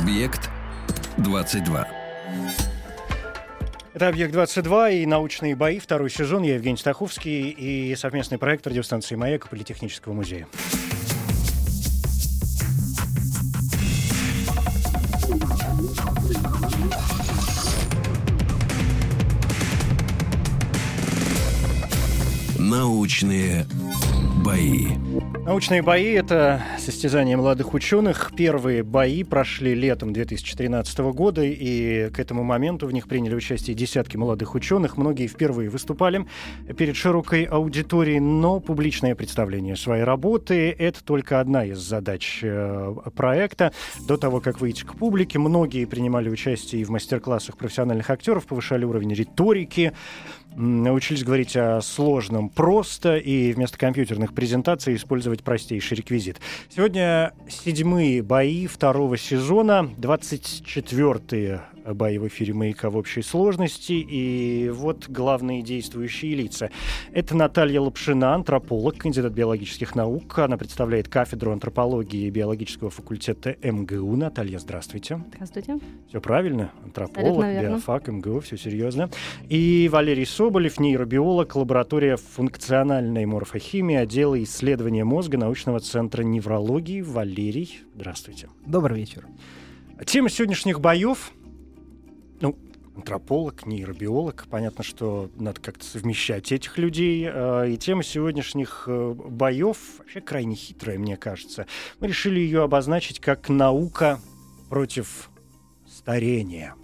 Объект 22. Это «Объект-22» и «Научные бои», второй сезон. Я Евгений Стаховский и совместный проект радиостанции «Маяк» и Политехнического музея. Научные бои. Научные бои — это состязание молодых ученых. Первые бои прошли летом 2013 года, и к этому моменту в них приняли участие десятки молодых ученых. Многие впервые выступали перед широкой аудиторией, но публичное представление своей работы — это только одна из задач э, проекта. До того, как выйти к публике, многие принимали участие и в мастер-классах профессиональных актеров, повышали уровень риторики, научились говорить о сложном просто и вместо компьютерных презентаций использовать простейший реквизит. Сегодня седьмые бои второго сезона, 24-е бои в эфире «Маяка» в общей сложности. И вот главные действующие лица. Это Наталья Лапшина, антрополог, кандидат биологических наук. Она представляет кафедру антропологии и биологического факультета МГУ. Наталья, здравствуйте. Здравствуйте. Все правильно? Антрополог, биофак, МГУ, все серьезно. И Валерий Соболев, нейробиолог, лаборатория функциональной морфохимии, отдела исследования мозга научного центра неврологии. Валерий, здравствуйте. Добрый вечер. Тема сегодняшних боев ну, антрополог, нейробиолог. Понятно, что надо как-то совмещать этих людей. А, и тема сегодняшних э, боев вообще крайне хитрая, мне кажется. Мы решили ее обозначить как наука против старения.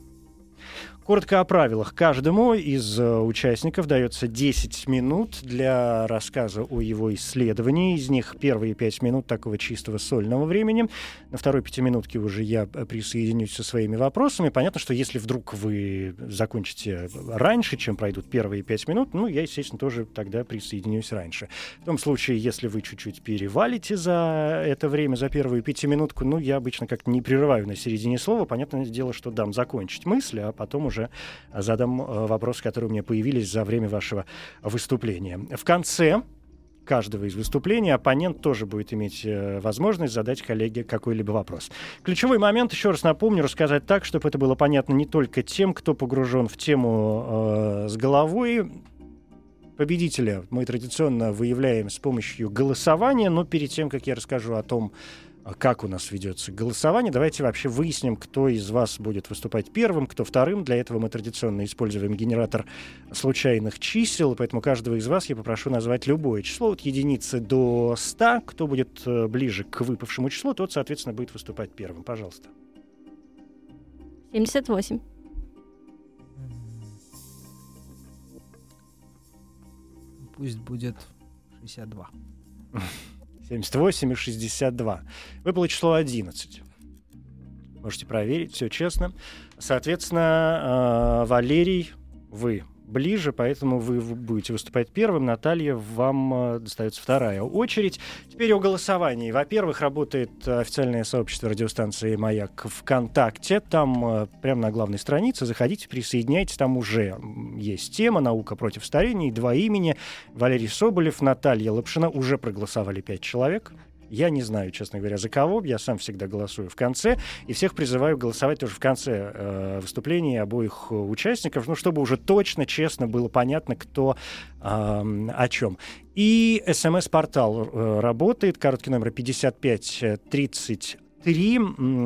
Коротко о правилах. Каждому из э, участников дается 10 минут для рассказа о его исследовании. Из них первые 5 минут такого чистого сольного времени. На второй пятиминутке уже я э, присоединюсь со своими вопросами. Понятно, что если вдруг вы закончите раньше, чем пройдут первые 5 минут, ну, я, естественно, тоже тогда присоединюсь раньше. В том случае, если вы чуть-чуть перевалите за это время, за первую пятиминутку, ну, я обычно как-то не прерываю на середине слова. Понятное дело, что дам закончить мысли, а потом уже уже задам э, вопросы, которые у меня появились за время вашего выступления. В конце каждого из выступлений оппонент тоже будет иметь э, возможность задать коллеге какой-либо вопрос. Ключевой момент, еще раз напомню, рассказать так, чтобы это было понятно не только тем, кто погружен в тему э, с головой. Победителя мы традиционно выявляем с помощью голосования, но перед тем, как я расскажу о том, как у нас ведется голосование. Давайте вообще выясним, кто из вас будет выступать первым, кто вторым. Для этого мы традиционно используем генератор случайных чисел, поэтому каждого из вас я попрошу назвать любое число от единицы до 100. Кто будет э, ближе к выпавшему числу, тот, соответственно, будет выступать первым. Пожалуйста. 78. Пусть будет 62. 78 и 62. Выпало число 11. Можете проверить, все честно. Соответственно, э, Валерий, вы ближе, поэтому вы будете выступать первым. Наталья, вам э, достается вторая очередь. Теперь о голосовании. Во-первых, работает официальное сообщество радиостанции «Маяк» ВКонтакте. Там э, прямо на главной странице. Заходите, присоединяйтесь. Там уже есть тема «Наука против старения» и два имени. Валерий Соболев, Наталья Лапшина. Уже проголосовали пять человек. Я не знаю, честно говоря, за кого. Я сам всегда голосую в конце. И всех призываю голосовать тоже в конце э, выступления обоих участников, ну, чтобы уже точно, честно было понятно, кто э, о чем. И смс-портал э, работает. Короткий номер 5530 три.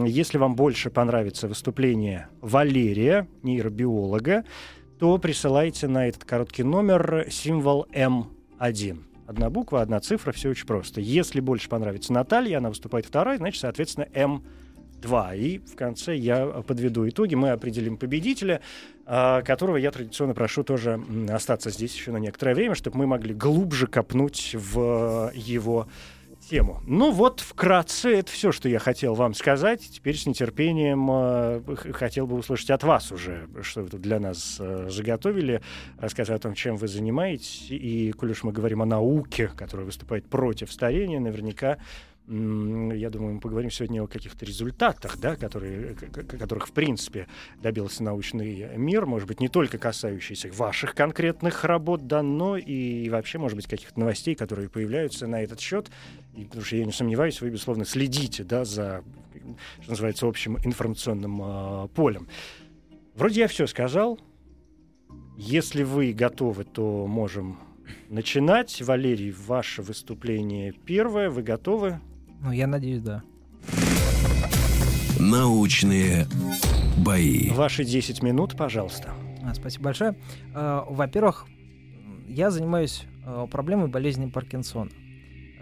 Если вам больше понравится выступление Валерия, нейробиолога, то присылайте на этот короткий номер символ М1. Одна буква, одна цифра, все очень просто. Если больше понравится Наталья, она выступает вторая, значит, соответственно, М2. И в конце я подведу итоги. Мы определим победителя, а, которого я традиционно прошу тоже остаться здесь еще на некоторое время, чтобы мы могли глубже копнуть в его тему. Ну вот, вкратце, это все, что я хотел вам сказать. Теперь с нетерпением э, хотел бы услышать от вас уже, что вы тут для нас э, заготовили, рассказать о том, чем вы занимаетесь. И, коль уж мы говорим о науке, которая выступает против старения, наверняка я думаю, мы поговорим сегодня о каких-то результатах, да, которые, которых, в принципе, добился научный мир, может быть, не только касающиеся ваших конкретных работ, да, но и вообще, может быть, каких-то новостей, которые появляются на этот счет. И, потому что я не сомневаюсь, вы, безусловно, следите да, за, что называется, общим информационным а, полем. Вроде я все сказал. Если вы готовы, то можем начинать. Валерий, ваше выступление первое. Вы готовы? Ну, я надеюсь, да. Научные бои. Ваши 10 минут, пожалуйста. А, Спасибо большое. А, Во-первых, я занимаюсь а, проблемой болезни Паркинсона.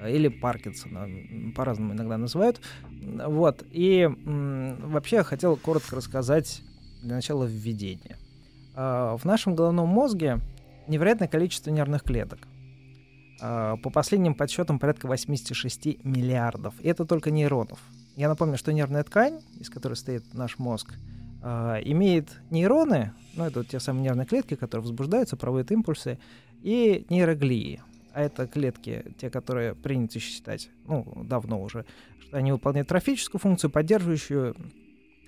Или Паркинсона, по-разному иногда называют. Вот. И вообще я хотел коротко рассказать для начала введение. А, В нашем головном мозге невероятное количество нервных клеток. А, По последним подсчетам порядка 86 миллиардов. И это только нейронов. Я напомню, что нервная ткань, из которой стоит наш мозг, а, имеет нейроны, ну это вот те самые нервные клетки, которые возбуждаются, проводят импульсы, и нейроглии. А это клетки, те, которые принято считать, ну, давно уже, что они выполняют трофическую функцию, поддерживающую,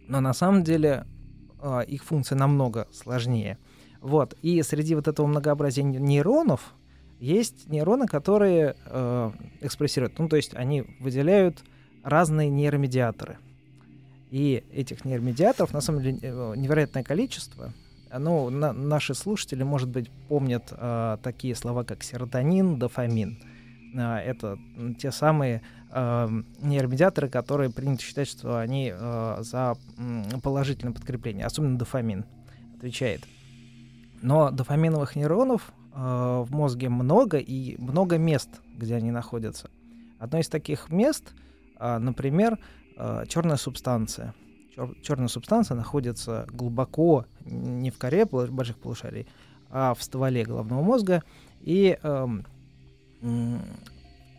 но на самом деле а, их функция намного сложнее. Вот. И среди вот этого многообразия нейронов есть нейроны, которые э, экспрессируют, ну, то есть они выделяют разные нейромедиаторы. И этих нейромедиаторов, на самом деле, э, невероятное количество. Ну, на- наши слушатели, может быть, помнят э, такие слова, как серотонин, дофамин. А, это те самые э, нейромедиаторы, которые принято считать, что они э, за положительное подкрепление, особенно дофамин, отвечает. Но дофаминовых нейронов э, в мозге много и много мест, где они находятся. Одно из таких мест, а, например, черная субстанция. Черная субстанция находится глубоко не в коре больших полушарий, а в стволе головного мозга. И эм,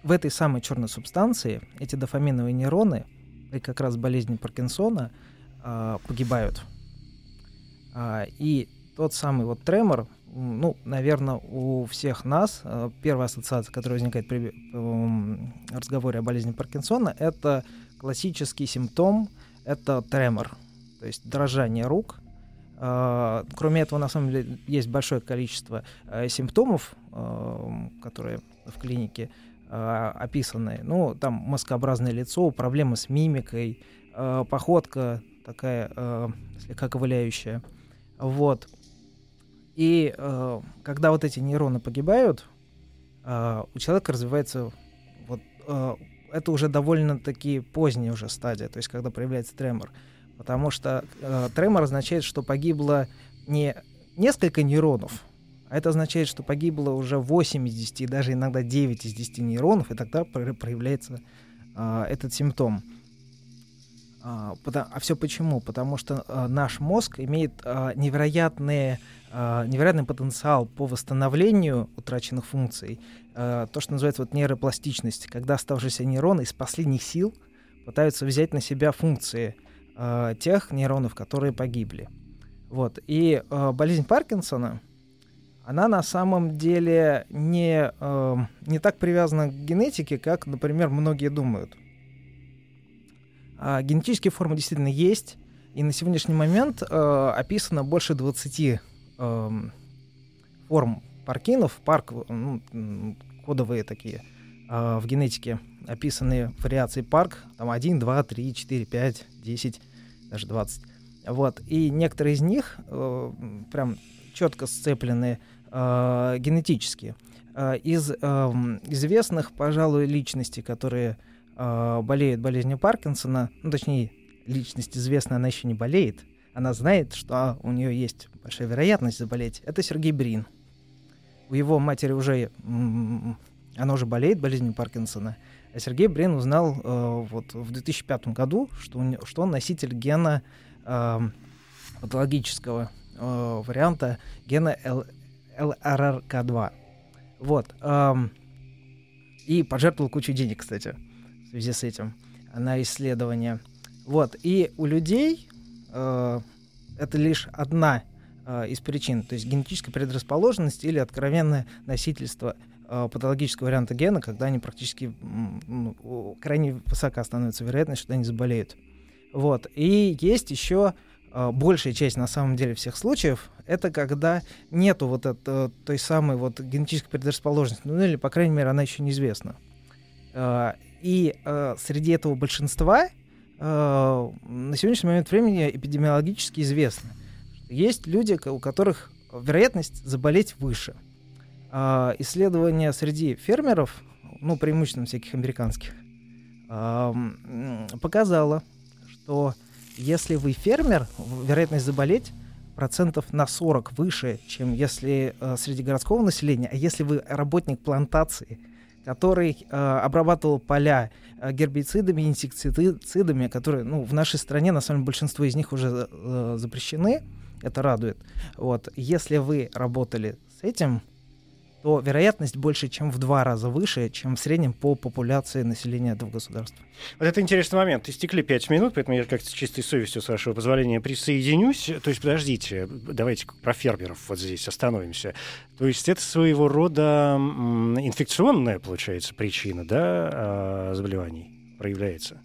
в этой самой черной субстанции эти дофаминовые нейроны при как раз болезни Паркинсона а, погибают. А, и тот самый вот тремор, ну, наверное, у всех нас э, первая ассоциация, которая возникает при м, разговоре о болезни Паркинсона, это классический симптом, это тремор, то есть дрожание рук. А, Кроме этого, на самом деле, есть большое количество э, симптомов, э, которые в клинике э, описаны. Ну, там маскообразное лицо, проблемы с мимикой, э, походка такая слегка ковыляющая. Вот. И когда вот эти нейроны погибают, у человека развивается вот это уже довольно-таки поздняя уже стадия, то есть когда проявляется тремор. Потому что э, тремор означает, что погибло не несколько нейронов, а это означает, что погибло уже 8 из 10, даже иногда 9 из 10 нейронов, и тогда про- проявляется э, этот симптом. А, а все почему? Потому что а, наш мозг имеет а, невероятные, а, невероятный потенциал по восстановлению утраченных функций. То, что называется вот нейропластичность, когда оставшиеся нейроны из последних сил пытаются взять на себя функции тех нейронов, которые погибли. Вот. И болезнь Паркинсона, она на самом деле не, не так привязана к генетике, как, например, многие думают. А, генетические формы действительно есть, и на сегодняшний момент э, описано больше 20 эм, форм паркинов, парк, ну, м, кодовые такие э, в генетике описаны вариации парк, там 1, 2, 3, 4, 5, 10, даже 20. Вот. И некоторые из них э, прям четко сцеплены э, генетически. Э, из эм, известных, пожалуй, личностей, которые э, болеют болезнью Паркинсона, ну, точнее, личность известная, она еще не болеет, она знает, что у нее есть большая вероятность заболеть. Это Сергей Брин. У его матери уже, она уже болеет болезнью Паркинсона, а Сергей Брин узнал э, вот в 2005 году, что, у не- что он носитель гена э, патологического э, варианта гена Л- ЛРРК2. Вот. эм, и пожертвовал кучу денег, кстати. В связи с этим на исследование. Вот. И у людей э, это лишь одна э, из причин, то есть генетическая предрасположенность или откровенное носительство э, патологического варианта гена, когда они практически ну, крайне высока становится вероятность, что они заболеют. Вот. И есть еще э, большая часть, на самом деле, всех случаев, это когда нету вот это, той самой вот генетической предрасположенности, ну или, по крайней мере, она еще неизвестна. И э, среди этого большинства э, на сегодняшний момент времени эпидемиологически известно, что есть люди, у которых вероятность заболеть выше. Э, исследования среди фермеров, ну, преимущественно всяких американских, э, показало, что если вы фермер, вероятность заболеть процентов на 40 выше, чем если э, среди городского населения, а если вы работник плантации – который э, обрабатывал поля э, гербицидами, инсектицидами, которые, ну, в нашей стране, на самом деле, большинство из них уже э, запрещены. Это радует. Вот. Если вы работали с этим, то вероятность больше, чем в два раза выше, чем в среднем по популяции населения этого государства. Вот это интересный момент. Истекли пять минут, поэтому я как-то с чистой совестью, с вашего позволения, присоединюсь. То есть, подождите, давайте про фермеров вот здесь остановимся. То есть это своего рода инфекционная, получается, причина да, а, заболеваний проявляется?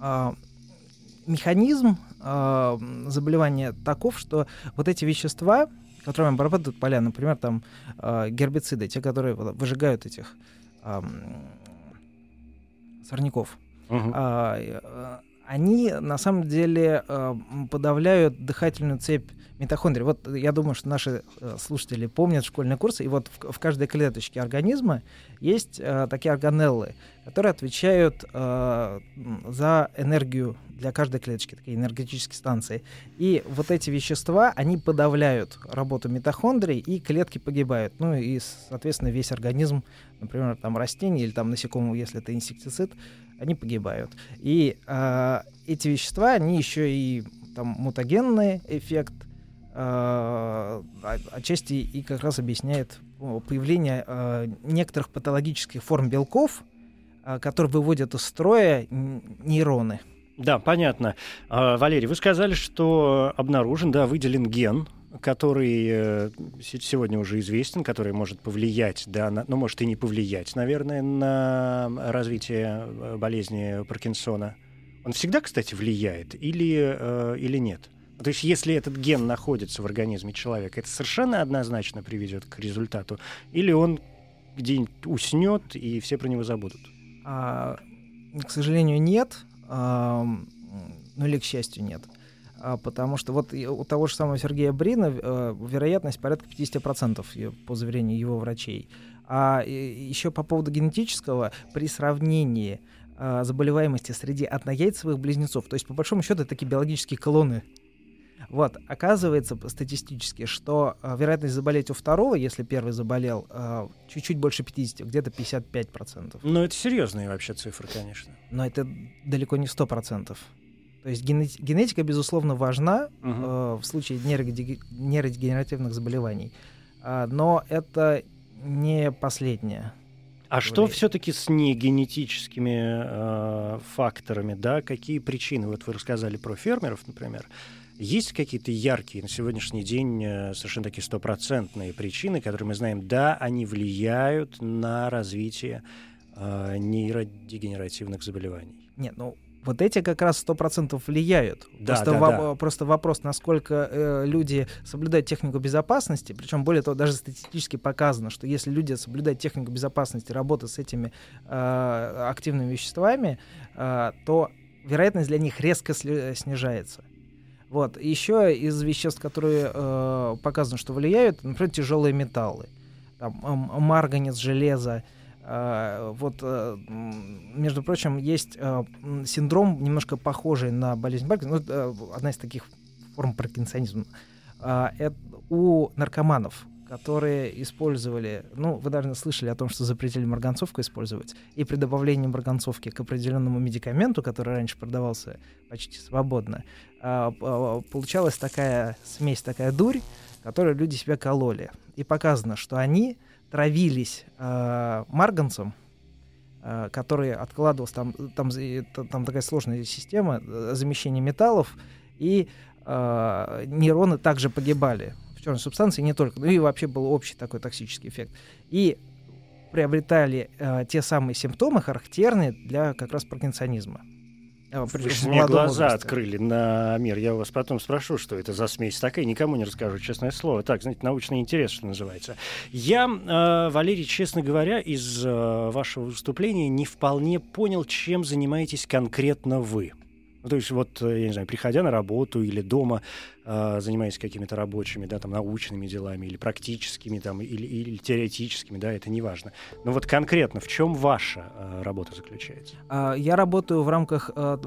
А, механизм а, заболевания таков, что вот эти вещества, которыми обрабатывают поля, например, там э, гербициды, те, которые выжигают этих э, сорняков, uh-huh. э, они на самом деле э, подавляют дыхательную цепь митохондрий. Вот я думаю, что наши э, слушатели помнят школьные курсы, и вот в, каждой клеточке организма есть э, такие органеллы, которые отвечают за энергию для каждой клеточки, такие энергетические станции. И вот эти вещества, они подавляют работу митохондрий, и клетки погибают. Ну и, соответственно, весь организм, например, там растений или там насекомого, если это инсектицид, они погибают. И э, эти вещества, они еще и там мутагенный эффект, э, отчасти и как раз объясняет появление э, некоторых патологических форм белков, э, которые выводят из строя нейроны. Да, понятно. Валерий, вы сказали, что обнаружен, да, выделен ген, который э, сегодня уже известен, который может повлиять, да, на, ну, может и не повлиять, наверное, на развитие э, болезни Паркинсона. Он всегда, кстати, влияет или, э, или нет? То есть, если этот ген находится в организме человека, это совершенно однозначно приведет к результату, или он где-нибудь уснет и все про него забудут? А, к сожалению, нет ну или, к счастью, нет. А, потому что вот у того же самого Сергея Брина э, вероятность порядка 50% по заверению его врачей. А еще по поводу генетического, при сравнении а, заболеваемости среди однояйцевых близнецов, то есть по большому счету это такие биологические колонны вот, оказывается статистически, что э, вероятность заболеть у второго, если первый заболел, э, чуть-чуть больше 50, где-то 55%. Ну, это серьезные вообще цифры, конечно. Но это далеко не 100%. То есть генетика, безусловно, важна угу. э, в случае нейродегенеративных заболеваний. Э, но это не последнее. А что все-таки с негенетическими э, факторами, да? Какие причины? Вот вы рассказали про фермеров, например. Есть какие-то яркие на сегодняшний день э, совершенно такие стопроцентные причины, которые мы знаем, да, они влияют на развитие э, нейродегенеративных заболеваний? Нет, ну вот эти как раз сто процентов влияют. Да, просто, да, во- да. просто вопрос, насколько э, люди соблюдают технику безопасности. Причем, более того, даже статистически показано, что если люди соблюдают технику безопасности, работы с этими э, активными веществами, э, то вероятность для них резко снижается. Вот. Еще из веществ, которые э, показано, что влияют, например, тяжелые металлы. Там, э, марганец, железо. Э, вот, э, между прочим, есть э, синдром, немножко похожий на болезнь Паркинсона, ну, э, одна из таких форм паркинсонизма. Э, это у наркоманов которые использовали, ну, вы, наверное, слышали о том, что запретили марганцовку использовать, и при добавлении марганцовки к определенному медикаменту, который раньше продавался почти свободно, получалась такая смесь, такая дурь, которую люди себя кололи. И показано, что они травились а, марганцем, э, который откладывался, там, там, там такая сложная система э, замещения металлов, и э, нейроны также погибали в черной субстанции, не только, ну и вообще был общий такой токсический эффект. И приобретали э, те самые симптомы, характерные для как раз паркинсонизма. А, Вы же мне глаза возрасте. открыли на мир. Я вас потом спрошу, что это за смесь такая. Никому не расскажу, честное слово. Так, знаете, научный интерес, что называется. Я, э, Валерий, честно говоря, из э, вашего выступления не вполне понял, чем занимаетесь конкретно вы. Ну, то есть вот, э, я не знаю, приходя на работу или дома, э, занимаясь какими-то рабочими, да, там, научными делами или практическими, там, или, или теоретическими, да, это не важно. Но вот конкретно в чем ваша э, работа заключается? А, я работаю в рамках э,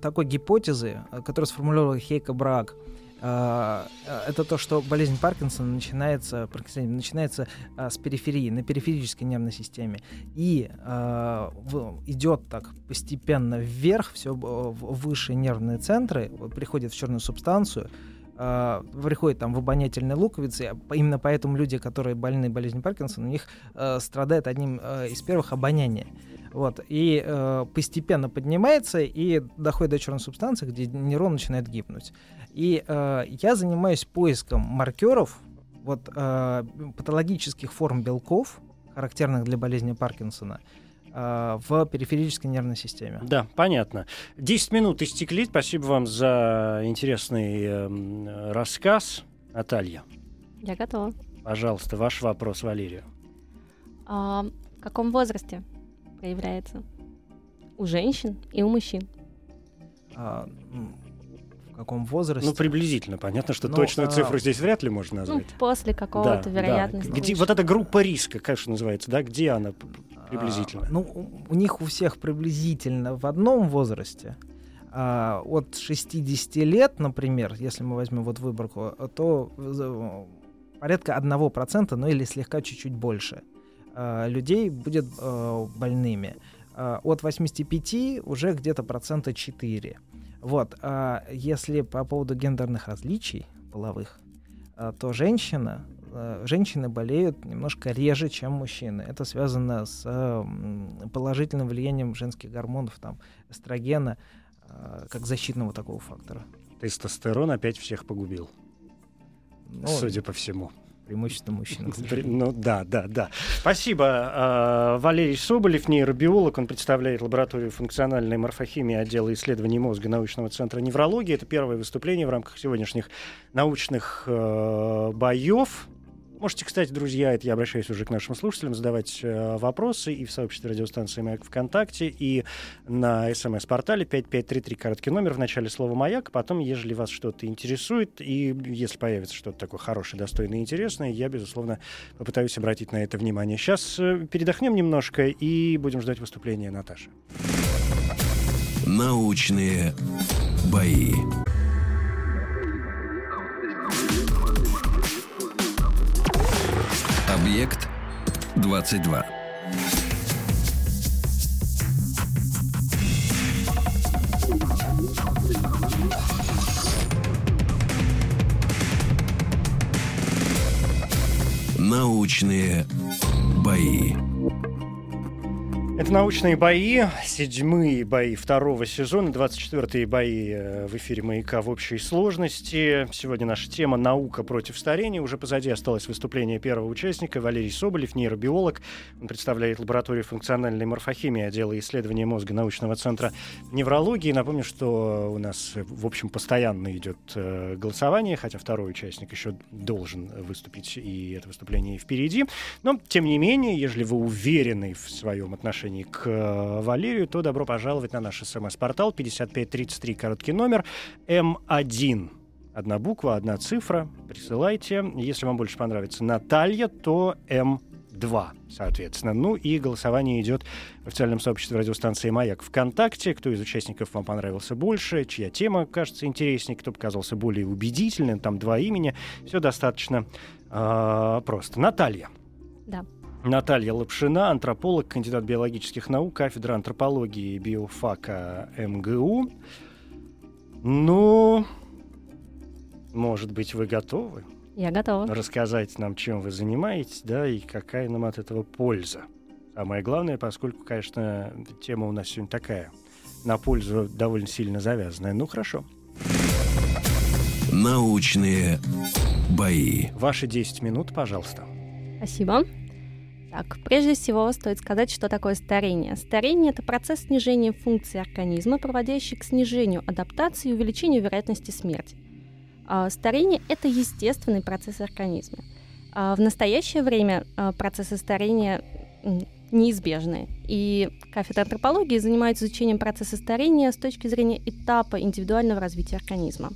такой гипотезы, э, которую сформулировал Хейка Браг. А, а, это то, что болезнь Паркинсона начинается, начинается а, с периферии, на периферической нервной системе. И идет так постепенно вверх, все выше нервные центры, приходит в черную субстанцию, приходит там в обонятельные луковицы. Именно поэтому люди, которые больны болезнью Паркинсона, у них страдает одним из первых обоняние. Вот, и э, постепенно поднимается и доходит до черной субстанции, где нейрон начинает гибнуть. И э, я занимаюсь поиском маркеров вот, э, патологических форм белков, характерных для болезни Паркинсона, э, в периферической нервной системе. Да, понятно. Десять минут истекли. Спасибо вам за интересный э, рассказ. Наталья. Я готова. Пожалуйста, ваш вопрос Валерию. А, в каком возрасте проявляется? У женщин и у мужчин. А, каком возрасте. Ну, приблизительно. Понятно, что ну, точную а... цифру здесь вряд ли можно назвать. Ну, после какого-то да, вероятности. Да. Где, вот эта группа риска, конечно, называется, да? Где она приблизительно? А, ну, у них у всех приблизительно в одном возрасте. А, от 60 лет, например, если мы возьмем вот выборку, то порядка 1%, ну или слегка чуть-чуть больше а, людей будет а, больными. А, от 85 уже где-то процента 4. Вот, а если по поводу гендерных различий половых, то женщина, женщины болеют немножко реже, чем мужчины. Это связано с положительным влиянием женских гормонов, там, эстрогена, а, как защитного такого фактора. Тестостерон опять всех погубил. Ну, судя по всему преимущественно мужчин. Ну да, да, да. Спасибо. А, Валерий Соболев, нейробиолог, он представляет лабораторию функциональной морфохимии отдела исследований мозга научного центра неврологии. Это первое выступление в рамках сегодняшних научных э, боев. Можете, кстати, друзья, это я обращаюсь уже к нашим слушателям, задавать э, вопросы и в сообществе радиостанции «Маяк» ВКонтакте, и на СМС-портале 5533, короткий номер, в начале слова «Маяк», потом, ежели вас что-то интересует, и если появится что-то такое хорошее, достойное интересное, я, безусловно, попытаюсь обратить на это внимание. Сейчас э, передохнем немножко и будем ждать выступления Наташи. Научные бои. Объект 22. Научные бои. Это научные бои, седьмые бои второго сезона, 24-е бои э, в эфире «Маяка» в общей сложности. Сегодня наша тема «Наука против старения». Уже позади осталось выступление первого участника Валерий Соболев, нейробиолог. Он представляет лабораторию функциональной морфохимии отдела исследования мозга научного центра неврологии. Напомню, что у нас, в общем, постоянно идет э, голосование, хотя второй участник еще должен выступить, и это выступление впереди. Но, тем не менее, если вы уверены в своем отношении отношении к э, Валерию, то добро пожаловать на наш смс-портал 5533, короткий номер М1. Одна буква, одна цифра. Присылайте. Если вам больше понравится Наталья, то М2, соответственно. Ну и голосование идет в официальном сообществе радиостанции «Маяк» ВКонтакте. Кто из участников вам понравился больше, чья тема кажется интереснее, кто показался более убедительным. Там два имени. Все достаточно э, просто. Наталья. Да. Наталья Лапшина, антрополог, кандидат биологических наук, кафедра антропологии и биофака МГУ. Ну, может быть, вы готовы? Я готова. Рассказать нам, чем вы занимаетесь, да, и какая нам от этого польза, самое главное, поскольку, конечно, тема у нас сегодня такая, на пользу довольно сильно завязанная. Ну, хорошо. Научные бои. Ваши 10 минут, пожалуйста. Спасибо. Так, прежде всего стоит сказать, что такое старение. Старение – это процесс снижения функций организма, проводящий к снижению адаптации и увеличению вероятности смерти. А старение – это естественный процесс организма. А в настоящее время а, процессы старения неизбежны. И кафедра антропологии занимается изучением процесса старения с точки зрения этапа индивидуального развития организма.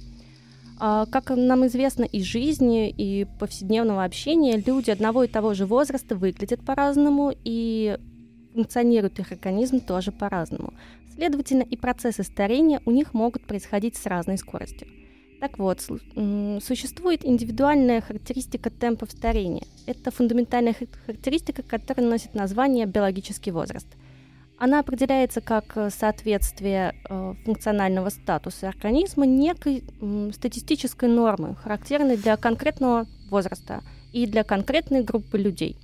А, как нам известно из жизни и повседневного общения, люди одного и того же возраста выглядят по-разному и функционирует их организм тоже по-разному. Следовательно, и процессы старения у них могут происходить с разной скоростью. Так вот, существует индивидуальная характеристика темпов старения. Это фундаментальная характеристика, которая носит название биологический возраст – она определяется как э, соответствие э, функционального статуса организма некой статистической нормы, характерной для конкретного возраста и для конкретной группы людей.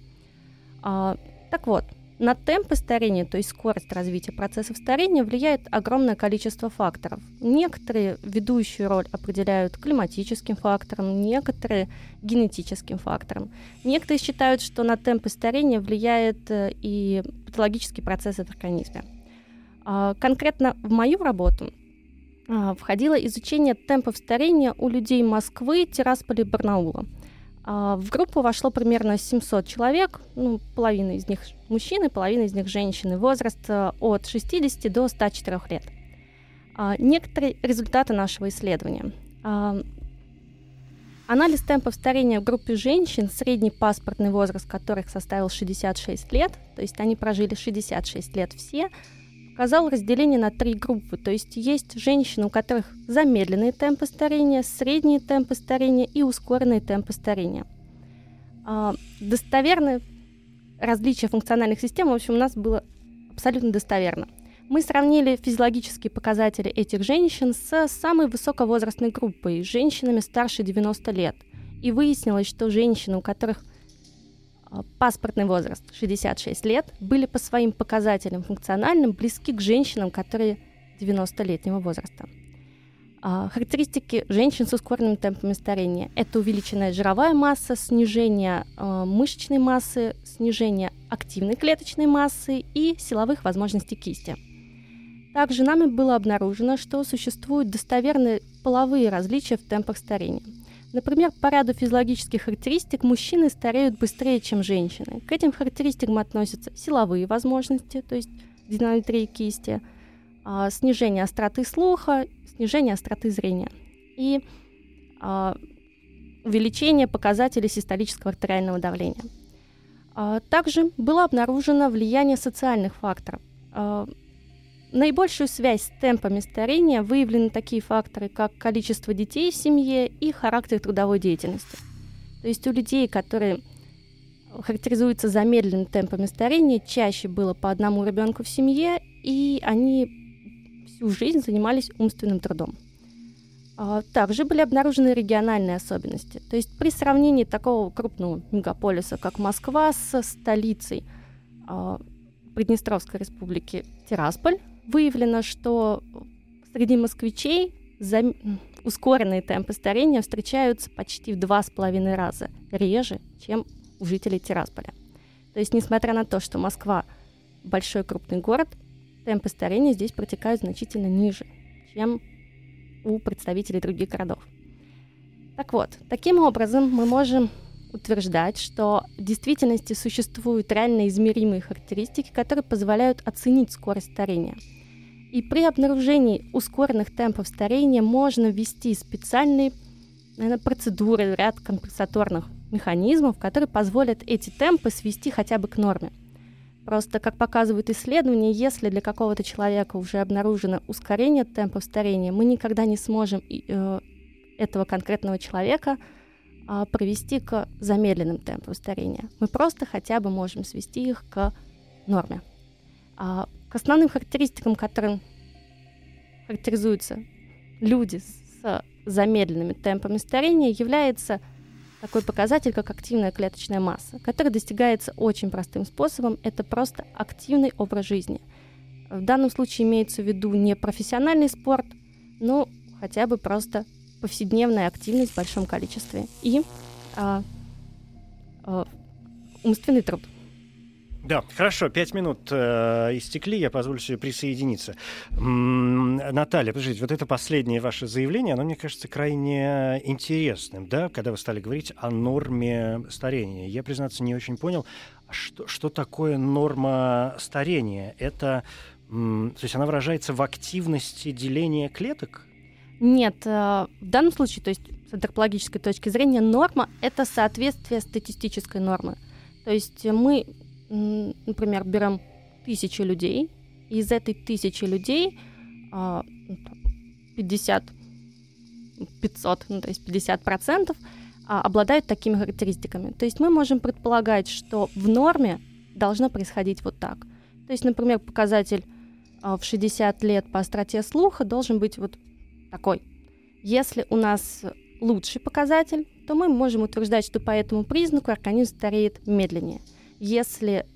А, так вот, на темпы старения, то есть скорость развития процессов старения, влияет огромное количество факторов. Некоторые ведущую роль определяют климатическим фактором, некоторые генетическим фактором. Некоторые считают, что на темпы старения влияет э, и патологический процесс в организме. А, конкретно в мою работу а, входило изучение темпов старения у людей Москвы, Тирасполя и Барнаула – в группу вошло примерно 700 человек, ну, половина из них мужчины, половина из них женщины, возраст э, от 60 до 104 лет. А, некоторые результаты нашего исследования. А, анализ темпов старения в группе женщин, средний паспортный возраст которых составил 66 лет, то есть они прожили 66 лет все, показал разделение на три группы. То есть есть женщины, у которых замедленные темпы старения, средние темпы старения и ускоренные темпы старения. А, достоверное различие функциональных систем, в общем, у нас было абсолютно достоверно. Мы сравнили физиологические показатели этих женщин с самой высоковозрастной группой, женщинами старше 90 лет. И выяснилось, что женщины, у которых паспортный возраст 66 лет, были по своим показателям функциональным близки к женщинам, которые 90-летнего возраста. А, характеристики женщин с ускоренными темпами старения – это увеличенная жировая масса, снижение а, мышечной массы, снижение активной клеточной массы и силовых возможностей кисти. Также нами было обнаружено, что существуют достоверные половые различия в темпах старения – Например, по ряду физиологических характеристик мужчины стареют быстрее, чем женщины. К этим характеристикам относятся силовые возможности, то есть динаметрия кисти, а, снижение остроты слуха, снижение остроты зрения и а, увеличение показателей систолического артериального давления. А, также было обнаружено влияние социальных факторов. Наибольшую связь с темпами старения выявлены такие факторы, как количество детей в семье и характер трудовой деятельности. То есть у людей, которые характеризуются замедленными темпами старения, чаще было по одному ребенку в семье, и они всю жизнь занимались умственным трудом. А, также были обнаружены региональные особенности. То есть при сравнении такого крупного мегаполиса, как Москва, с столицей а, Приднестровской республики Тирасполь, выявлено, что среди москвичей за... ускоренные темпы старения встречаются почти в два с половиной раза реже, чем у жителей Тирасполя. То есть, несмотря на то, что Москва большой крупный город, темпы старения здесь протекают значительно ниже, чем у представителей других городов. Так вот, таким образом мы можем утверждать, что в действительности существуют реально измеримые характеристики, которые позволяют оценить скорость старения – и при обнаружении ускоренных темпов старения можно ввести специальные наверное, процедуры, ряд компенсаторных механизмов, которые позволят эти темпы свести хотя бы к норме. Просто, как показывают исследования, если для какого-то человека уже обнаружено ускорение темпов старения, мы никогда не сможем э, этого конкретного человека э, провести к замедленным темпам старения. Мы просто хотя бы можем свести их к норме. А к основным характеристикам, которым характеризуются люди с замедленными темпами старения, является такой показатель, как активная клеточная масса, который достигается очень простым способом. Это просто активный образ жизни. В данном случае имеется в виду не профессиональный спорт, но хотя бы просто повседневная активность в большом количестве и а, а, умственный труд. Да, хорошо, пять минут э, истекли, я позволю себе присоединиться. М-м, Наталья, подождите, вот это последнее ваше заявление, оно, мне кажется, крайне интересным, да, когда вы стали говорить о норме старения. Я, признаться, не очень понял, а что, что такое норма старения? Это, м- то есть она выражается в активности деления клеток? Нет, э, в данном случае, то есть с антропологической точки зрения, норма — это соответствие статистической нормы. То есть мы например, берем тысячи людей, и из этой тысячи людей 50, а, 500, ну, то есть 50 процентов а, обладают такими характеристиками. То есть мы можем предполагать, что в норме должно происходить вот так. То есть, например, показатель а, в 60 лет по остроте слуха должен быть вот такой. Если у нас лучший показатель, то мы можем утверждать, что по этому признаку организм стареет медленнее – если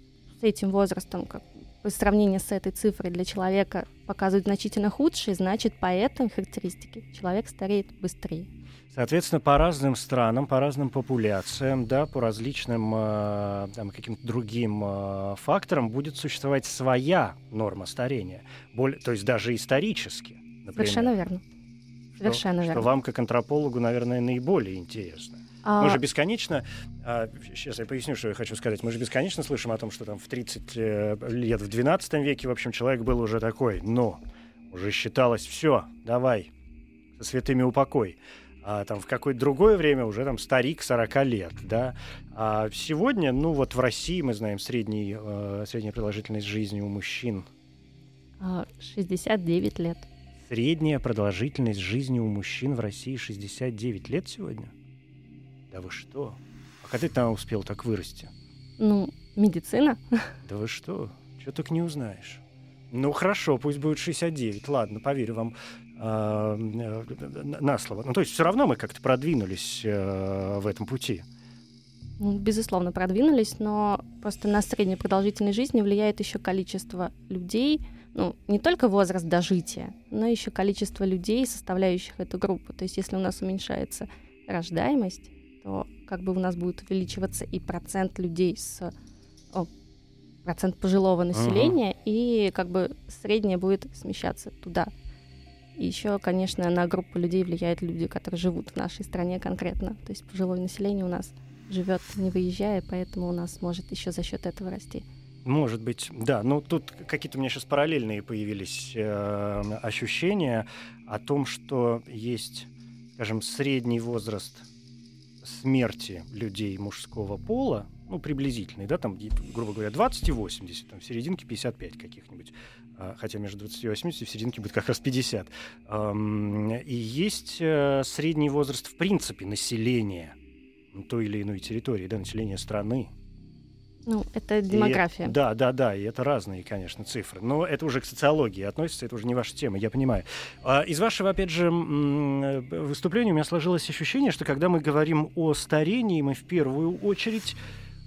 с этим возрастом, как по сравнению с этой цифрой для человека показывают значительно худшие, значит, по этой характеристике человек стареет быстрее. Соответственно, по разным странам, по разным популяциям, да, по различным э, там, каким-то другим э, факторам будет существовать своя норма старения. Более, то есть даже исторически. Например. Совершенно верно. Совершенно что, верно. Что вам, как антропологу, наверное, наиболее интересно. А... Мы же бесконечно, а, сейчас я поясню, что я хочу сказать, мы же бесконечно слышим о том, что там в 30 э, лет, в 12 веке, в общем, человек был уже такой, но уже считалось, все, давай, со святыми упокой. А там в какое-то другое время уже там старик 40 лет, да. А сегодня, ну вот в России мы знаем средний, э, средняя продолжительность жизни у мужчин. 69 лет. Средняя продолжительность жизни у мужчин в России 69 лет сегодня? Да вы что? А когда ты там успел так вырасти? Ну, медицина. Да вы что? Что так не узнаешь? Ну хорошо, пусть будет 69. Ладно, поверю вам э, на слово. Ну то есть все равно мы как-то продвинулись э, в этом пути. Ну, безусловно, продвинулись, но просто на средней продолжительность жизни влияет еще количество людей, ну, не только возраст дожития, но еще количество людей, составляющих эту группу. То есть если у нас уменьшается рождаемость, то как бы у нас будет увеличиваться и процент людей с о, процент пожилого населения, uh-huh. и как бы среднее будет смещаться туда. И еще, конечно, на группу людей влияют люди, которые живут в нашей стране конкретно. То есть пожилое население у нас живет не выезжая, поэтому у нас может еще за счет этого расти. Может быть, да. Но тут какие-то у меня сейчас параллельные появились э, ощущения о том, что есть, скажем, средний возраст смерти людей мужского пола, ну, приблизительный, да, там, грубо говоря, 20 и 80, там, в серединке 55 каких-нибудь, а, хотя между 20 и 80 в серединке будет как раз 50. И есть э, средний возраст, в принципе, населения той или иной территории, да, населения страны, ну, это демография. И, да, да, да, и это разные, конечно, цифры. Но это уже к социологии относится, это уже не ваша тема, я понимаю. А из вашего, опять же, выступления у меня сложилось ощущение, что когда мы говорим о старении, мы в первую очередь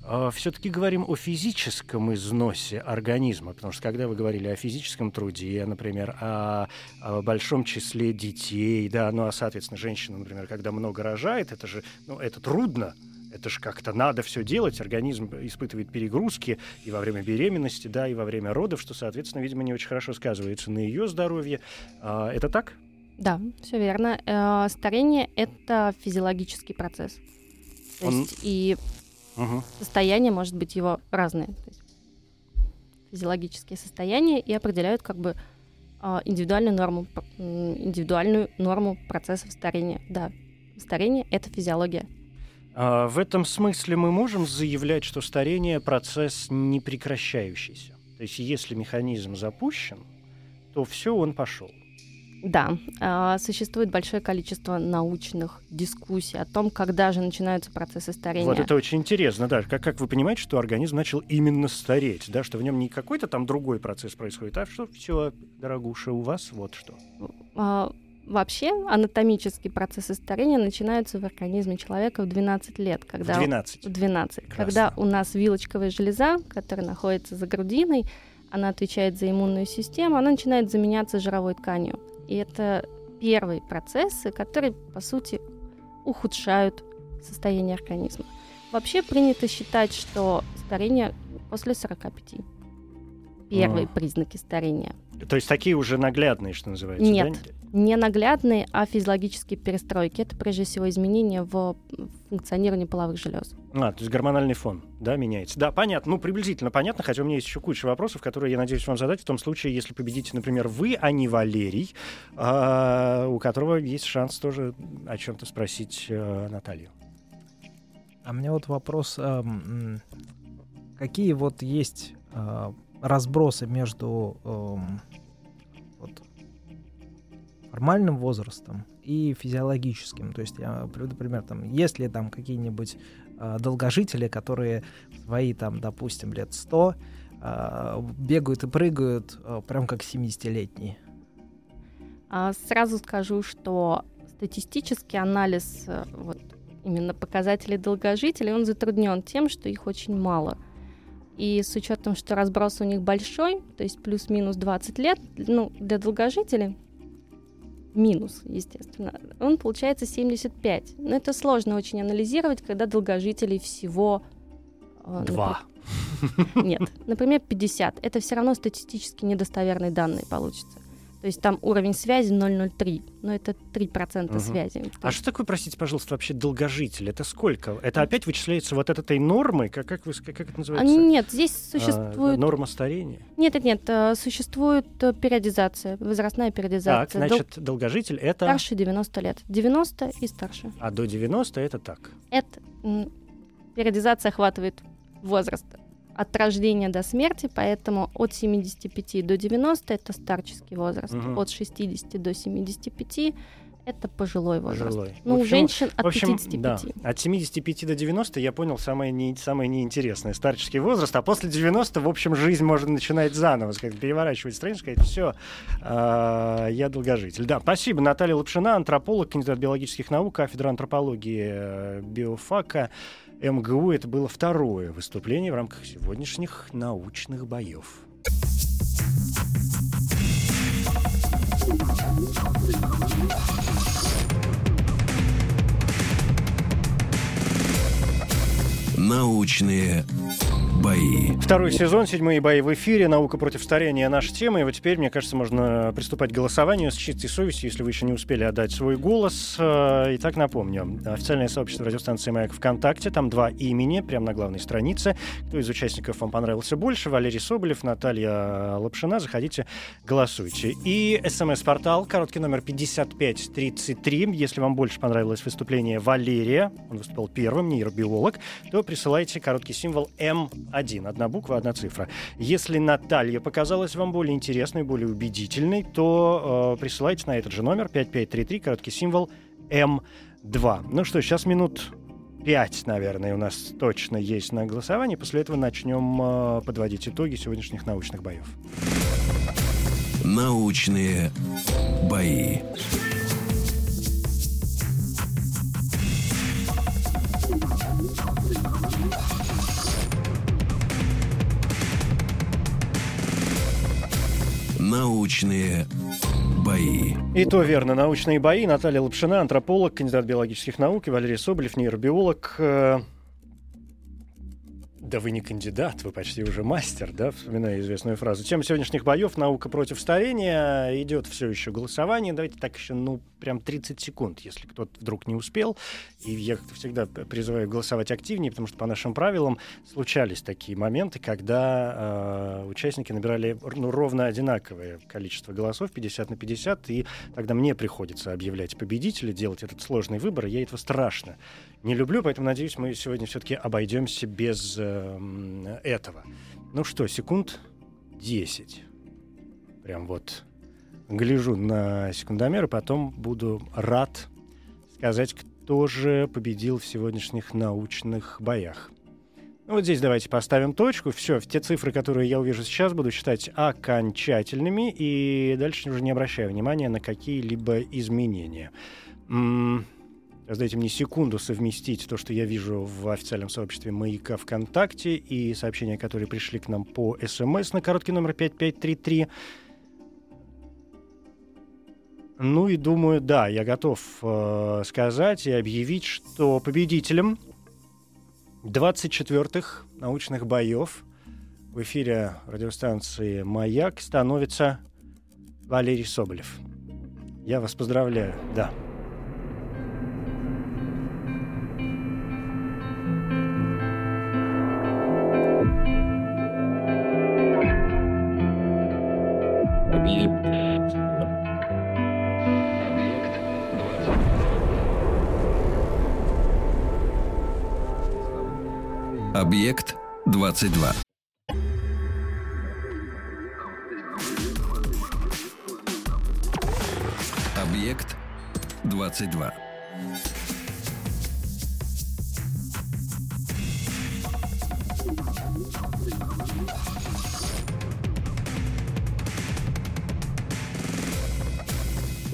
Uh, все-таки говорим о физическом износе организма, потому что когда вы говорили о физическом труде, например, о, о большом числе детей, да, ну а соответственно женщина, например, когда много рожает, это же, ну это трудно, это же как-то надо все делать, организм испытывает перегрузки и во время беременности, да, и во время родов, что, соответственно, видимо, не очень хорошо сказывается на ее здоровье. А, это так? Да, все верно. Э, старение — это физиологический процесс. То Он... есть и угу. состояние может быть его разное. То есть физиологические состояния и определяют как бы а, индивидуальную норму, индивидуальную норму процессов старения. Да, старение — это физиология. А, в этом смысле мы можем заявлять, что старение – процесс непрекращающийся. То есть если механизм запущен, то все, он пошел. Да, а, существует большое количество научных дискуссий о том, когда же начинаются процессы старения. Вот это очень интересно, да. Как, как вы понимаете, что организм начал именно стареть, да, что в нем не какой-то там другой процесс происходит, а что все, дорогуша, у вас вот что. Вообще, анатомические процессы старения начинаются в организме человека в 12 лет. Когда в 12. В 12. Прекрасно. Когда у нас вилочковая железа, которая находится за грудиной, она отвечает за иммунную систему, она начинает заменяться жировой тканью. И это первые процессы, которые, по сути, ухудшают состояние организма. Вообще принято считать, что старение после 45. Первые Ага. признаки старения. То есть такие уже наглядные, что называется, Нет. да? Не наглядные, а физиологические перестройки. Это прежде всего изменения в функционировании половых желез. А, то есть гормональный фон, да, меняется. Да, понятно. Ну, приблизительно понятно, хотя у меня есть еще куча вопросов, которые я надеюсь вам задать в том случае, если победите, например, вы, а не Валерий, а, у которого есть шанс тоже о чем-то спросить э, Наталью. А мне вот вопрос, м, какие вот есть э, разбросы между эм, вот, формальным возрастом и физиологическим? То есть я приведу пример, там, есть ли там какие-нибудь э, долгожители, которые свои там, допустим, лет 100 э, бегают и прыгают э, прям как 70-летние? А Сразу скажу, что статистический анализ э, вот, именно показателей долгожителей, он затруднен тем, что их очень мало. И с учетом, что разброс у них большой, то есть плюс-минус 20 лет, ну, для долгожителей минус, естественно, он получается 75. Но это сложно очень анализировать, когда долгожителей всего... э, Два. напри- Нет, например, 50. Это все равно статистически недостоверные данные получатся. То есть там уровень связи 0,03, но это 3% Мгм. связи. А что такое, простите, пожалуйста, вообще долгожитель? Это сколько? Это опять вычисляется вот от этой нормы? Как, как, вы, как это А, называется? Нет, здесь А, существует... норма старения? Нет, нет, нет, э, существует э, периодизация, возрастная Так, периодизация. Дол- значит, долгожитель это... Старше 90 лет. 90 и старше. А до 90 это так. Это периодизация охватывает возраст от рождения до смерти, поэтому от 75 до 90 это старческий возраст, Мгм. от 60 до 75 это пожилой возраст. Пожилой. Ну, В у общем, женщин от В общем, 55. да, от 75 до 90 я понял самое, не, самое неинтересное. Старческий возраст, а после 90, в общем, жизнь можно начинать заново, сказать, переворачивать страницу, сказать, все, я долгожитель. Да, спасибо. Наталья Лапшина, антрополог, кандидат биологических наук, кафедра антропологии э, биофака МГУ. Это было второе выступление в рамках сегодняшних научных боев. Научные бои. Второй сезон, седьмые бои в эфире, наука против старения наша тема. И вот теперь, мне кажется, можно приступать к голосованию с чистой совестью, если вы еще не успели отдать свой голос. Э, Итак, напомню, официальное сообщество радиостанции «Маяк» ВКонтакте, там два имени, прямо на главной странице. Кто из участников вам понравился больше? Валерий Соболев, Наталья Лапшина. Заходите, голосуйте. И смс-портал, короткий номер 5533. Если вам больше понравилось выступление Валерия, он выступал первым, нейробиолог, то присылайте короткий символ М1. Одна буква, одна цифра. Если Наталья показалась вам более интересной, более убедительной, то э, присылайте на этот же номер 5533, короткий символ М2. Ну что, сейчас минут пять, наверное, у нас точно есть на голосовании. После этого начнем э, подводить итоги сегодняшних научных боев. Научные бои. Научные бои. И то верно. Научные бои. Наталья Лапшина, антрополог, кандидат биологических наук, и Валерий Соболев, нейробиолог. Э, Да вы не кандидат, вы почти уже мастер, да, вспоминая известную фразу. Тема сегодняшних боев «Наука против старения». Идет все еще голосование. Давайте так еще, ну, прям 30 секунд, если кто-то вдруг не успел. И я всегда призываю голосовать активнее, потому что по нашим правилам случались такие моменты, когда э, участники набирали ну, ровно одинаковое количество голосов, 50 на 50, и тогда мне приходится объявлять победителя, делать этот сложный выбор, я этого страшно не люблю, поэтому, надеюсь, мы сегодня все-таки обойдемся без э, м, этого. Ну что, секунд 10. Прям вот гляжу на секундомер, и потом буду рад сказать, кто же победил в сегодняшних научных боях. Ну, вот здесь давайте поставим точку. Все, те цифры, которые я увижу сейчас, буду считать окончательными, и дальше уже не обращаю внимания на какие-либо изменения. М- Дайте мне секунду совместить то, что я вижу в официальном сообществе «Маяка ВКонтакте» и сообщения, которые пришли к нам по СМС на короткий номер 5533. Ну и думаю, да, я готов э, сказать и объявить, что победителем 24-х научных боев в эфире радиостанции «Маяк» становится Валерий Соболев. Я вас поздравляю, да. Объект 22. Объект 22.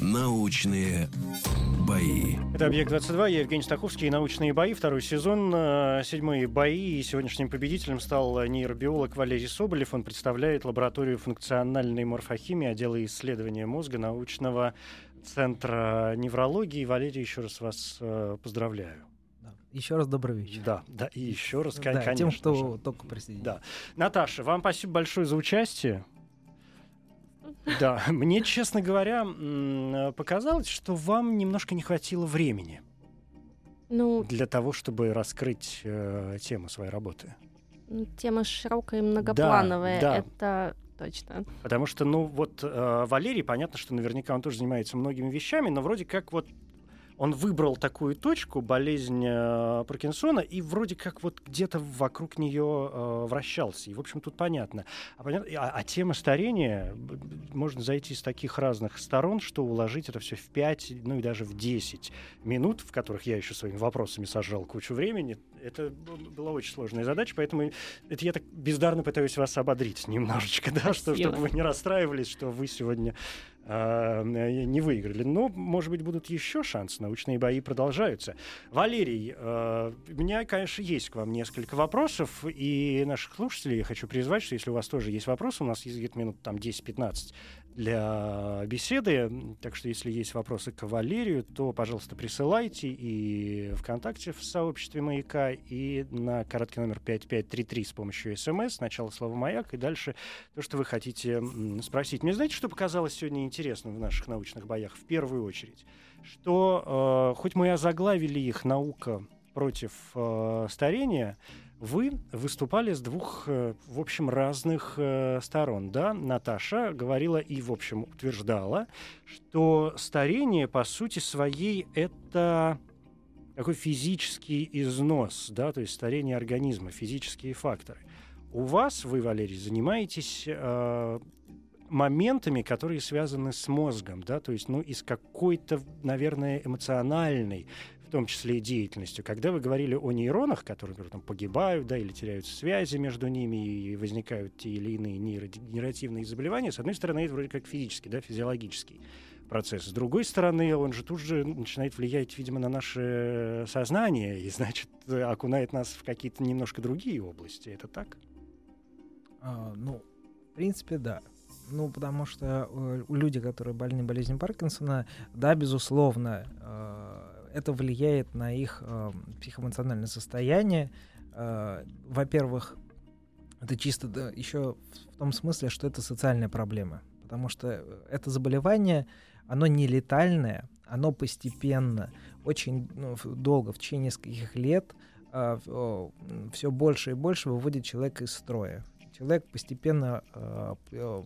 Научные бои. Это «Объект-22», я Евгений Стаховский, «Научные бои», второй сезон, э, седьмые бои, и сегодняшним победителем стал нейробиолог Валерий Соболев. Он представляет лабораторию функциональной морфохимии отдела исследования мозга научного центра неврологии. Валерий, еще раз вас э, поздравляю. Да. Еще раз добрый вечер. Да, да, и еще раз, Да, конечно тем, кто же. только присоединился. Да. Наташа, вам спасибо большое за участие. Да, мне, честно говоря, показалось, что вам немножко не хватило времени Ну, для того, чтобы раскрыть э, тему своей работы. м, тема широкая и многоплановая, да. это точно. Потому что, ну, вот э, Валерий, понятно, что наверняка он тоже занимается многими вещами, но вроде как вот он выбрал такую точку, болезнь э, Паркинсона, и вроде как вот где-то вокруг нее э, вращался. И, в общем, тут понятно. А, понятно а, а тема старения, можно зайти с таких разных сторон, что уложить это все в 5, ну и даже в 10 минут, в которых я еще своими вопросами сожрал кучу времени, это была очень сложная задача, поэтому это я так бездарно пытаюсь вас ободрить немножечко, да, что, чтобы вы не расстраивались, что вы сегодня не выиграли. Но, может быть, будут еще шансы. Научные бои продолжаются. Валерий, э, у меня, конечно, есть к вам несколько вопросов. И наших слушателей я хочу призвать, что если у вас тоже есть вопросы, у нас есть где-то минут там 10-15 для беседы. Так что, если есть вопросы к Валерию, то, пожалуйста, присылайте и ВКонтакте в сообществе «Маяка», и на короткий номер 5533 с помощью СМС. Сначала слово «Маяк», и дальше то, что вы хотите спросить. Мне знаете, что показалось сегодня интересным в наших научных боях? В первую очередь, что э, хоть мы и озаглавили их «Наука против э, старения», вы выступали с двух, э, в общем, разных э, сторон. Да? Наташа говорила и, в общем, утверждала, что старение, по сути своей, это такой физический износ, да, то есть старение организма, физические факторы. У вас, вы, Валерий, занимаетесь э, моментами, которые связаны с мозгом, да, то есть, ну, и с какой-то, наверное, эмоциональной, том числе и деятельностью. Когда вы говорили о нейронах, которые например, там, погибают, да, или теряют связи между ними, и возникают те или иные нейродегенеративные заболевания, с одной стороны, это вроде как физический, да, физиологический процесс. С другой стороны, он же тут же начинает влиять, видимо, на наше сознание, и, значит, окунает нас в какие-то немножко другие области. Это так? А, ну, в принципе, да. Ну, потому что э, люди, которые больны болезнью Паркинсона, да, безусловно, э, это влияет на их э, психоэмоциональное состояние. Э, во-первых, это чисто да, еще в том смысле, что это социальная проблема. Потому что это заболевание, оно не летальное, оно постепенно, очень ну, долго, в течение нескольких лет, все больше и больше выводит человека из строя. Человек постепенно э, э,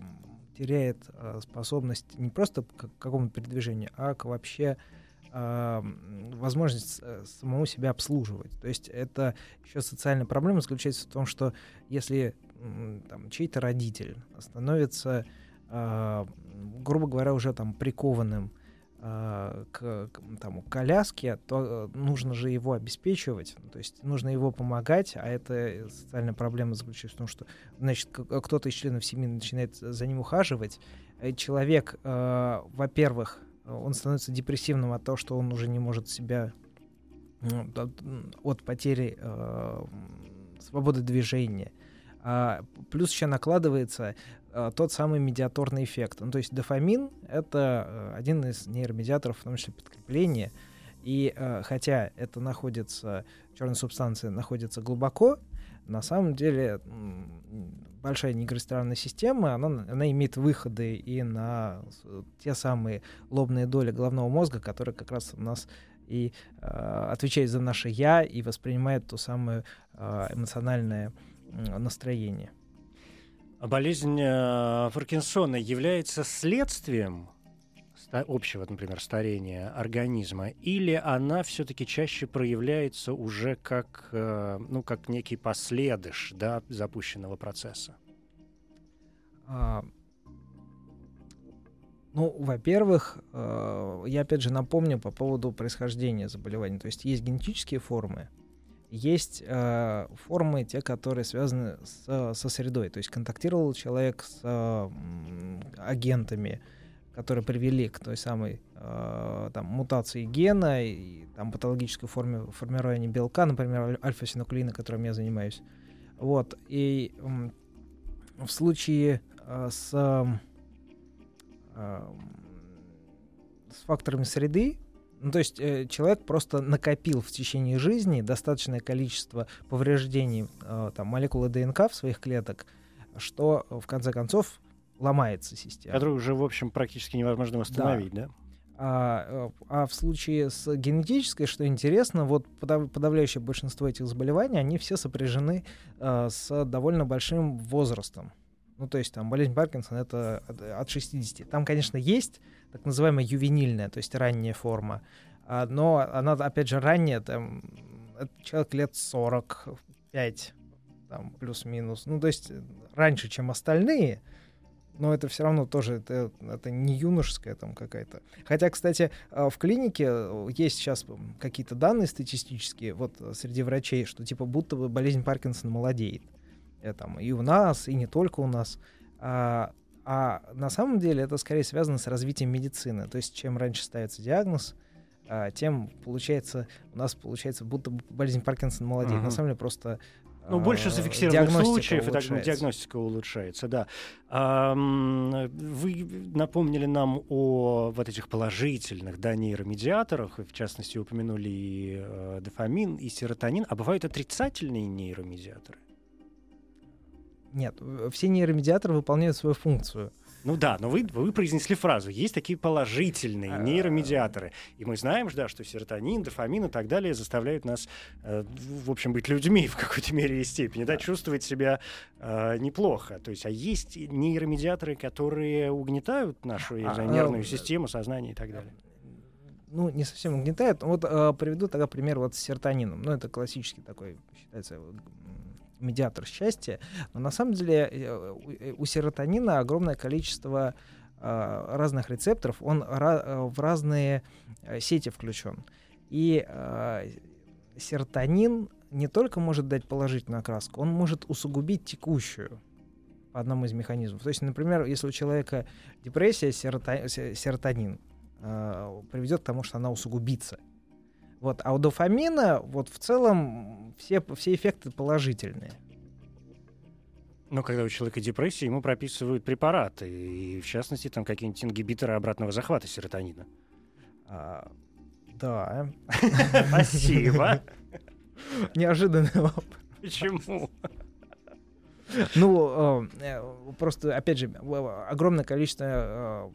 теряет э, способность не просто к какому-то передвижению, а к вообще э, возможность э, самому себя обслуживать. То есть это еще социальная проблема заключается в том, что если там, чей-то родитель становится, э, грубо говоря, уже там прикованным к, к там, коляске, то нужно же его обеспечивать, то есть нужно его помогать, а это социальная проблема заключается в том, что значит кто-то из членов семьи начинает за ним ухаживать, человек, во-первых, он становится депрессивным от того, что он уже не может себя ну, от потери э, свободы движения. А, плюс еще накладывается а, тот самый медиаторный эффект. Ну, то есть дофамин — это э, один из нейромедиаторов, в том числе подкрепления. И э, хотя это находится, черная субстанция находится глубоко, на самом деле большая нейространная система, она, она имеет выходы и на те самые лобные доли головного мозга, которые как раз у нас и э, отвечает за наше я и воспринимает то самое э, эмоциональное настроение. А болезнь э, Паркинсона является следствием общего, например, старения организма, или она все-таки чаще проявляется уже как, э, ну, как некий последыш да, запущенного процесса? А, ну, во-первых, э, я опять же напомню по поводу происхождения заболевания. То есть есть генетические формы, есть э, формы, те, которые связаны с, со средой. То есть контактировал человек с э, агентами, которые привели к той самой э, там, мутации гена и там, патологической форме формирования белка, например, альфа-синуклеина, которым я занимаюсь. Вот. И э, в случае э, с с факторами среды. Ну, то есть э, человек просто накопил в течение жизни достаточное количество повреждений э, там, молекулы ДНК в своих клеток, что в конце концов ломается система. Которую уже, в общем, практически невозможно восстановить, да? да? А, э, а в случае с генетической, что интересно, вот подавляющее большинство этих заболеваний, они все сопряжены а, с довольно большим возрастом. Ну, то есть там болезнь Паркинсона это от 60. Там, конечно, есть так называемая ювенильная, то есть ранняя форма, а, но она, опять же, ранняя, там, человек лет 45, там, плюс-минус. Ну, то есть раньше, чем остальные, но это все равно тоже это, это не юношеская там какая-то. Хотя, кстати, а, в клинике есть сейчас какие-то данные статистические вот среди врачей, что типа будто бы болезнь Паркинсона молодеет. Э, там, и у нас, и не только у нас. А, а на самом деле это скорее связано с развитием медицины. То есть чем раньше ставится диагноз, а, тем получается у нас получается будто болезнь Паркинсона молодеет. Угу. На самом деле просто ну, больше а, зафиксированных случаев, и так диагностика улучшается, да. Вы напомнили нам о вот этих положительных да, нейромедиаторах, в частности, упомянули и э, дофамин, и серотонин. А бывают отрицательные нейромедиаторы? Нет, все нейромедиаторы выполняют свою функцию. Ну да, но вы, вы произнесли фразу. Есть такие положительные а. нейромедиаторы. И мы знаем, да, что серотонин, дофамин и так далее заставляют нас, э, в общем, быть людьми в какой-то мере и степени, да, чувствовать себя э, неплохо. То есть, а есть нейромедиаторы, которые угнетают нашу а, знаю, нервную а, систему, сознание и так далее ну, не совсем угнетает. Вот э, приведу тогда пример вот с серотонином. Ну, это классический такой, считается, медиатор счастья, но на самом деле э, у серотонина огромное количество а, разных рецепторов, он э, в разные э, сети включен. И а, серотонин не только может дать положительную окраску, он может усугубить текущую по одному из механизмов. То есть, например, если у человека депрессия, серотонин э, приведет к тому, что она усугубится. Вот, а у дофамина вот в целом все, все эффекты положительные. Но когда у человека депрессия, ему прописывают препараты, и в частности там какие-нибудь ингибиторы обратного захвата серотонина. А, да. Спасибо. Неожиданный вопрос. Почему? Ну, э, просто, опять же, огромное количество э,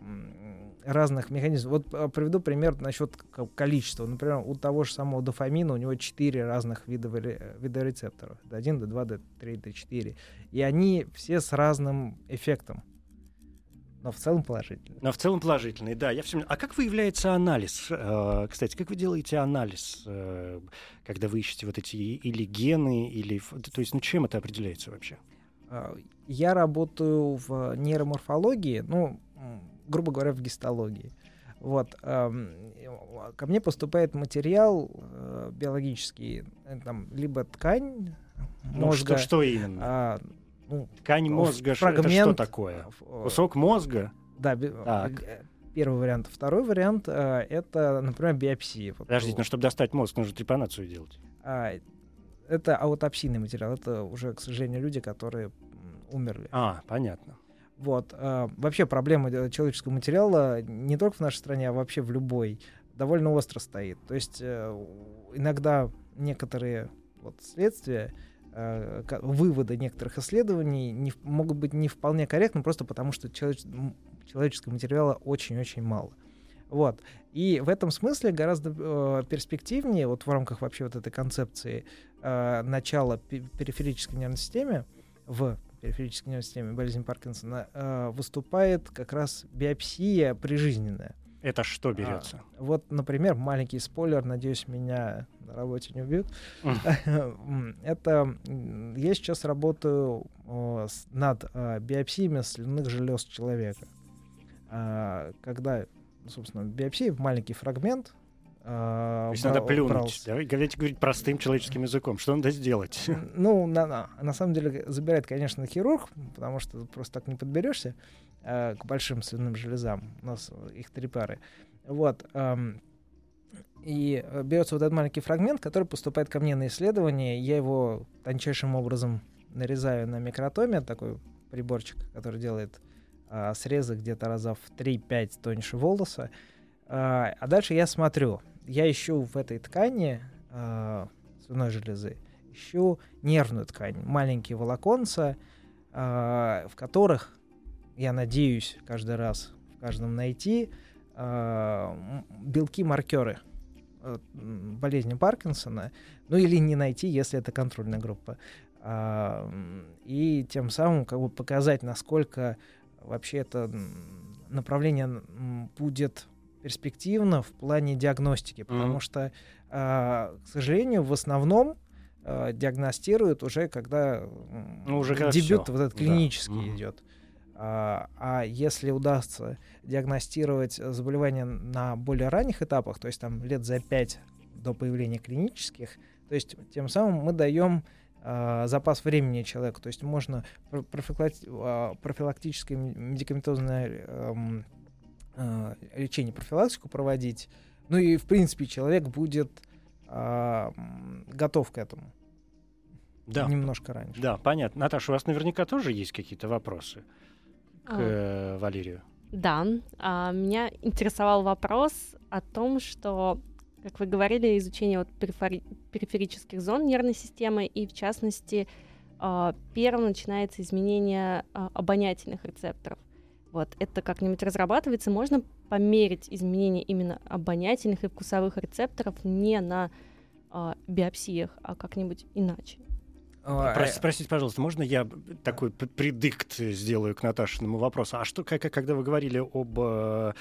разных механизмов. Вот а, приведу пример насчет количества. Например, у того же самого дофамина у него четыре разных вида, вида рецепторов. D1, D2, D3, D4. И они все с разным эффектом. Но в целом положительный. Но в целом положительный, да. Я все... А как выявляется анализ? Э, кстати, как вы делаете анализ, э, когда вы ищете вот эти или гены, или... То есть, ну, чем это определяется вообще? А, я работаю в нейроморфологии, ну, грубо говоря, в гистологии. Вот. эм, Ко мне поступает материал э, биологический, э, там, либо ткань Ну, мозга, что, что именно? а, ну, Ткань мозга, ш- это что фрагмент, такое? э, Кусок мозга? Да, Так. первый вариант. Второй вариант э, это, например, биопсия. Подождите, ну чтобы достать мозг, нужно трепанацию делать. а, это аутопсийный материал. Это уже, к сожалению, люди, которые умерли. А, понятно. Вот. а, вообще проблема э, человеческого материала не только в нашей стране, а вообще в любой довольно остро стоит. То есть э, иногда некоторые вот, следствия, э, выводы некоторых исследований не, могут быть не вполне корректны, просто потому что человеч- человеческого материала очень-очень мало. Вот. И в этом смысле гораздо э, перспективнее, вот в рамках вообще вот этой концепции э, начала пе- периферической нервной системе, в периферической нервной системе болезни Паркинсона, э, выступает как раз биопсия прижизненная. Это что А, берется? Вот, например, маленький спойлер, надеюсь, меня на работе не убьют. Это я сейчас работаю с- над а, биопсиями слюнных желез человека. А, Когда, собственно, биопсия маленький фрагмент. А, То есть надо плюнуть. брался. Давай- Давайте говорить простым человеческим языком. Что надо сделать? Ну, на, на- на самом деле забирает, конечно, хирург, потому что просто так не подберешься э, к большим слюнным железам. У нас их три пары. Вот. ам, и э, берется вот этот маленький фрагмент, который поступает ко мне на исследование. Я его тончайшим образом нарезаю на микротоме, такой приборчик, который делает а, срезы где-то раза в 3-5 тоньше волоса. А, а дальше я смотрю. Я ищу в этой ткани слюной железы, ищу нервную ткань, маленькие волоконца, а, в которых, я надеюсь, каждый раз в каждом найти а, белки-маркеры э, болезни Паркинсона, ну или не найти, если это контрольная группа. И тем самым как бы показать, насколько вообще это направление будет перспективно в плане диагностики, потому Мгм. что, а, к сожалению, в основном а, диагностируют уже, когда Ну, уже когда дебют всё. вот этот Да. клинический Мгм. идет. А, а если удастся диагностировать заболевание на более ранних этапах, то есть там лет за 5 до появления клинических, то есть тем самым мы даем а, запас времени человеку, то есть можно пр- профилакти- профилактическое медикаментозное эм, а, лечение, профилактику проводить, ну и в принципе человек будет м, готов к этому Да. немножко раньше. Да, понятно. Наташа, у вас наверняка тоже есть какие-то вопросы к А. э, Валерию? Да, а, меня интересовал вопрос о том, что, как вы говорили, изучение вот перифери- периферических зон нервной системы и, в частности, а, первым начинается изменение обонятельных рецепторов. Вот это как-нибудь разрабатывается, можно померить изменения именно обонятельных и вкусовых рецепторов не на а, биопсиях, а как-нибудь иначе. Прости- Простите, пожалуйста, можно я такой предикт сделаю к Наташиному вопросу? А что, как, когда вы говорили об э,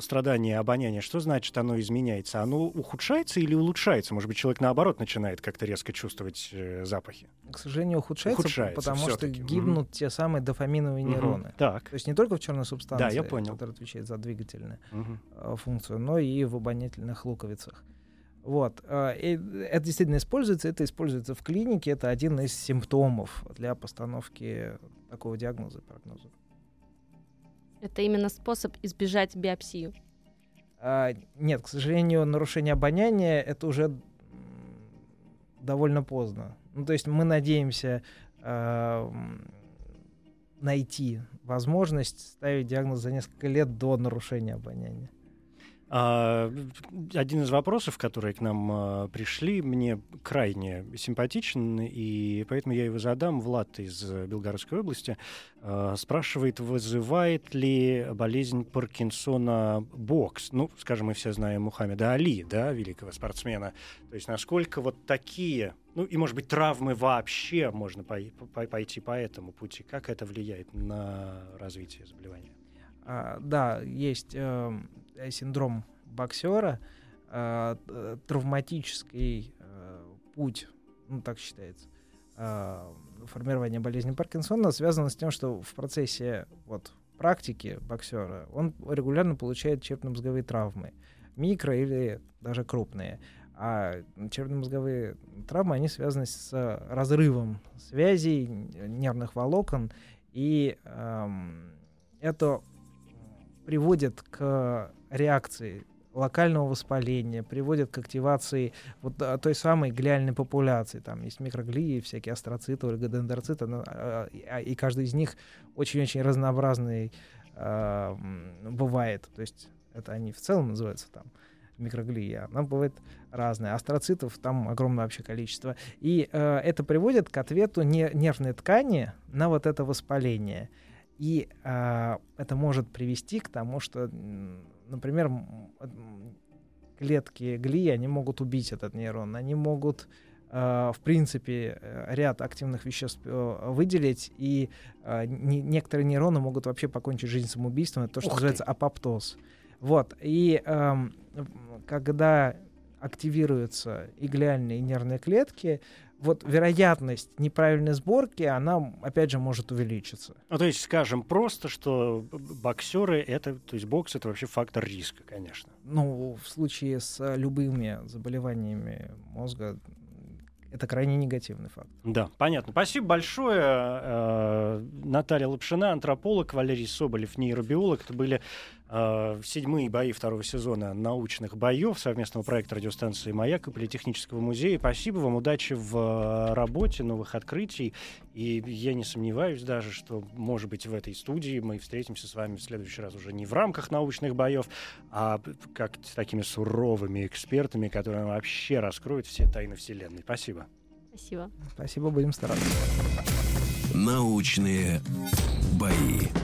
страдании обоняния, что значит оно изменяется? Оно ухудшается или улучшается? Может быть, человек наоборот начинает как-то резко чувствовать э, запахи? к сожалению, ухудшается, Ухудшается потому что гибнут те самые дофаминовые нейроны. Так. То есть не только в черной субстанции, я понял. которая отвечает за двигательную Мгм. э, функцию, но и в обонятельных луковицах. Вот. э, и это действительно используется, это используется в клинике, это один из симптомов для постановки такого диагноза и прогноза. Это именно способ избежать биопсию. А, нет, к сожалению, нарушение обоняния это уже довольно поздно. Ну, то есть мы надеемся а, м, найти возможность ставить диагноз за несколько лет до нарушения обоняния. А, один из вопросов, которые к нам а, пришли, мне крайне симпатичен, и поэтому я его задам. Влад из э, Белгородской области а, спрашивает, вызывает ли болезнь Паркинсона бокс? Ну, скажем, мы все знаем Мухаммеда Али, да, великого спортсмена. То есть насколько вот такие, ну и, может быть, травмы вообще можно пой- пой- пойти по этому пути? Как это влияет на развитие заболевания? А, да, есть э, синдром боксера, э, т- травматический э, путь, ну так считается, э, формирования болезни Паркинсона связано с тем, что в процессе вот практике боксера, он регулярно получает черепно-мозговые травмы, микро или даже крупные. А черепно-мозговые травмы, они связаны с разрывом связей нервных волокон, и эм, это приводит к реакции локального воспаления, приводит к активации вот той самой глиальной популяции. Там есть микроглии, всякие астроциты, олигодендроциты, но, а, а, и каждый из них очень-очень разнообразный э, бывает. То есть это они в целом называются там микроглия, она бывает разная. Астроцитов там огромное вообще количество. И э, это приводит к ответу не, нервной ткани на вот это воспаление. И э, это может привести к тому, что например, клетки глии, они могут убить этот нейрон, они могут Uh, в принципе, э, ряд активных веществ uh, выделить, и не, некоторые нейроны могут вообще покончить жизнь самоубийством. Это то, что Ух называется ты. апоптоз. Вот. И um, когда активируются и глиальные и нервные клетки, вот вероятность неправильной сборки, она, опять же, может увеличиться. Ну, то есть, скажем просто, что боксеры это, то есть бокс это вообще фактор риска, конечно. Ну, в случае с любыми заболеваниями мозга это крайне негативный факт. Да, понятно. Спасибо большое. Э, Наталья Лапшина, антрополог, Валерий Соболев, нейробиолог. Это были э, седьмые бои второго сезона научных боев совместного проекта радиостанции «Маяк» и Политехнического музея. Спасибо вам, удачи в э, работе, новых открытий. И я не сомневаюсь даже, что, может быть, в этой студии мы встретимся с вами в следующий раз уже не в рамках научных боев, а как с такими суровыми экспертами, которые вообще раскроют все тайны Вселенной. Спасибо. Спасибо. Спасибо, будем стараться. Научные бои.